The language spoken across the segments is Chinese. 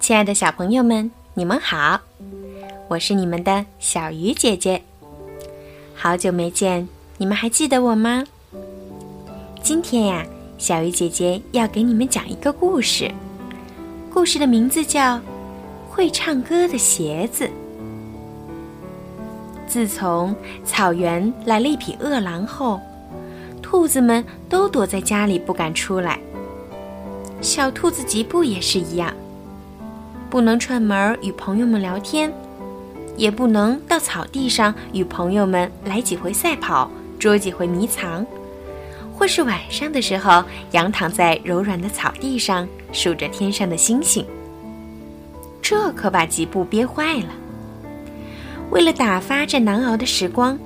亲爱的小朋友们，你们好，我是你们的小鱼姐姐。好久没见，你们还记得我吗？今天呀，小鱼姐姐要给你们讲一个故事，故事的名字叫《会唱歌的鞋子》。自从草原来了一匹饿狼后，兔子们都躲在家里不敢出来。小兔子吉布也是一样，不能串门与朋友们聊天，也不能到草地上与朋友们来几回赛跑、捉几回迷藏，或是晚上的时候仰躺在柔软的草地上数着天上的星星。这可把吉布憋坏了。为了打发这难熬的时光，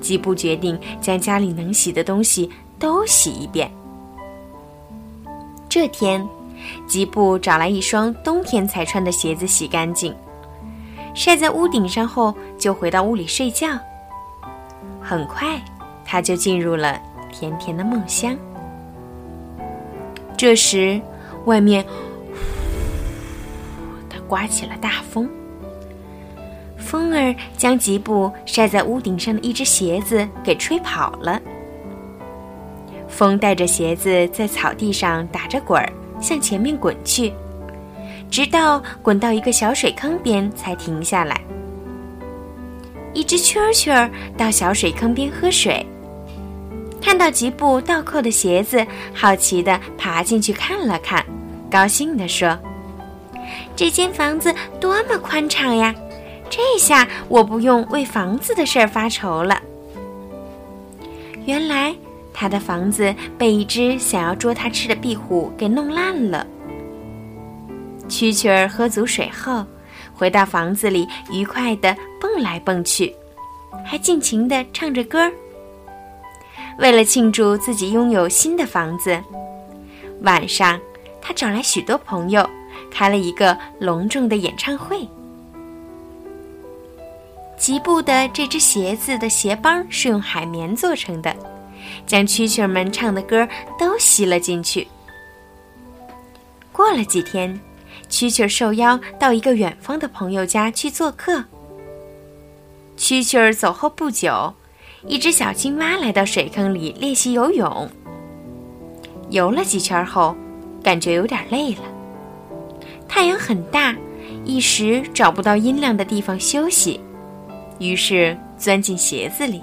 吉布决定将家里能洗的东西都洗一遍。这天，吉布找来一双冬天才穿的鞋子洗干净，晒在屋顶上后，就回到屋里睡觉。很快，他就进入了甜甜的梦乡。这时，外面呼的刮起了大风，风儿将吉布晒在屋顶上的一只鞋子给吹跑了。风带着鞋子在草地上打着滚儿，向前面滚去，直到滚到一个小水坑边才停下来。一只蛐蛐儿到小水坑边喝水，看到吉布倒扣的鞋子，好奇地爬进去看了看，高兴地说：“这间房子多么宽敞呀！这下我不用为房子的事儿发愁了。”原来。他的房子被一只想要捉他吃的壁虎给弄烂了。蛐蛐儿喝足水后，回到房子里，愉快地蹦来蹦去，还尽情地唱着歌儿。为了庆祝自己拥有新的房子，晚上他找来许多朋友，开了一个隆重的演唱会。吉布的这只鞋子的鞋帮是用海绵做成的。将蛐蛐儿们唱的歌都吸了进去。过了几天，蛐蛐儿受邀到一个远方的朋友家去做客。蛐蛐儿走后不久，一只小青蛙来到水坑里练习游泳。游了几圈后，感觉有点累了。太阳很大，一时找不到阴凉的地方休息，于是钻进鞋子里。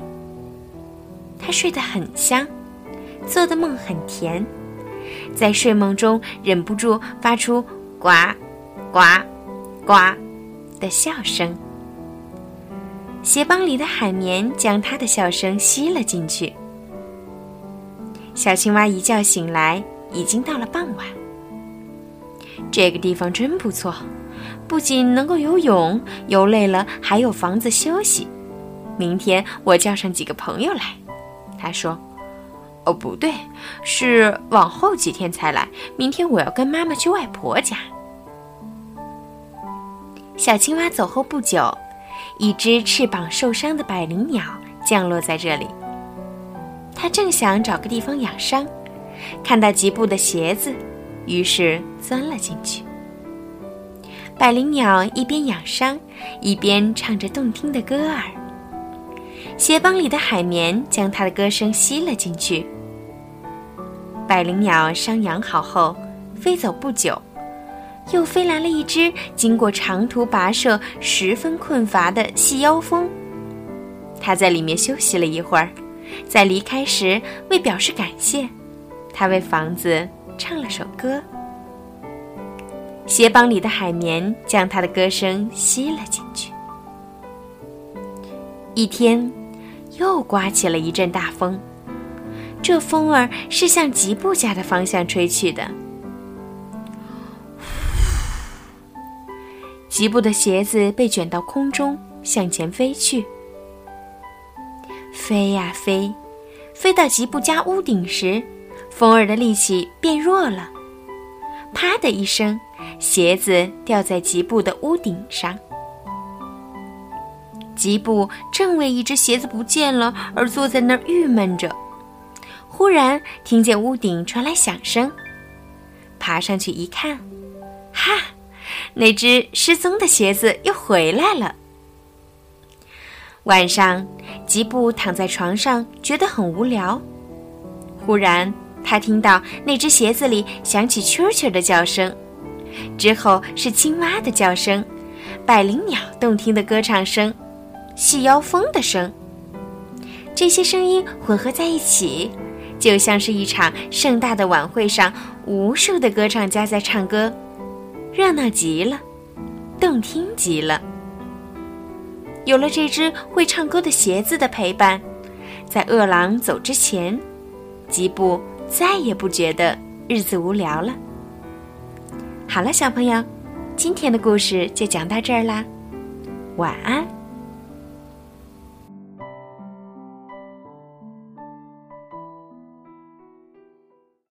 他睡得很香，做的梦很甜，在睡梦中忍不住发出“呱，呱，呱”的笑声。鞋帮里的海绵将他的笑声吸了进去。小青蛙一觉醒来，已经到了傍晚。这个地方真不错，不仅能够游泳，游累了还有房子休息。明天我叫上几个朋友来。他说：“哦，不对，是往后几天才来。明天我要跟妈妈去外婆家。”小青蛙走后不久，一只翅膀受伤的百灵鸟降落在这里。它正想找个地方养伤，看到吉布的鞋子，于是钻了进去。百灵鸟一边养伤，一边唱着动听的歌儿。鞋帮里的海绵将它的歌声吸了进去。百灵鸟伤养好后，飞走不久，又飞来了一只经过长途跋涉、十分困乏的细腰蜂。它在里面休息了一会儿，在离开时，为表示感谢，它为房子唱了首歌。鞋帮里的海绵将它的歌声吸了进去。一天。又刮起了一阵大风，这风儿是向吉布家的方向吹去的。吉布的鞋子被卷到空中，向前飞去。飞呀飞，飞到吉布家屋顶时，风儿的力气变弱了，啪的一声，鞋子掉在吉布的屋顶上。吉布正为一只鞋子不见了而坐在那儿郁闷着，忽然听见屋顶传来响声，爬上去一看，哈，那只失踪的鞋子又回来了。晚上，吉布躺在床上，觉得很无聊。忽然，他听到那只鞋子里响起蛐蛐的叫声，之后是青蛙的叫声，百灵鸟动听的歌唱声，细腰蜂的声。这些声音混合在一起，就像是一场盛大的晚会上，无数的歌唱家在唱歌，热闹极了，动听极了。有了这只会唱歌的鞋子的陪伴，在饿狼走之前，吉布再也不觉得日子无聊了。好了，小朋友，今天的故事就讲到这儿啦，晚安。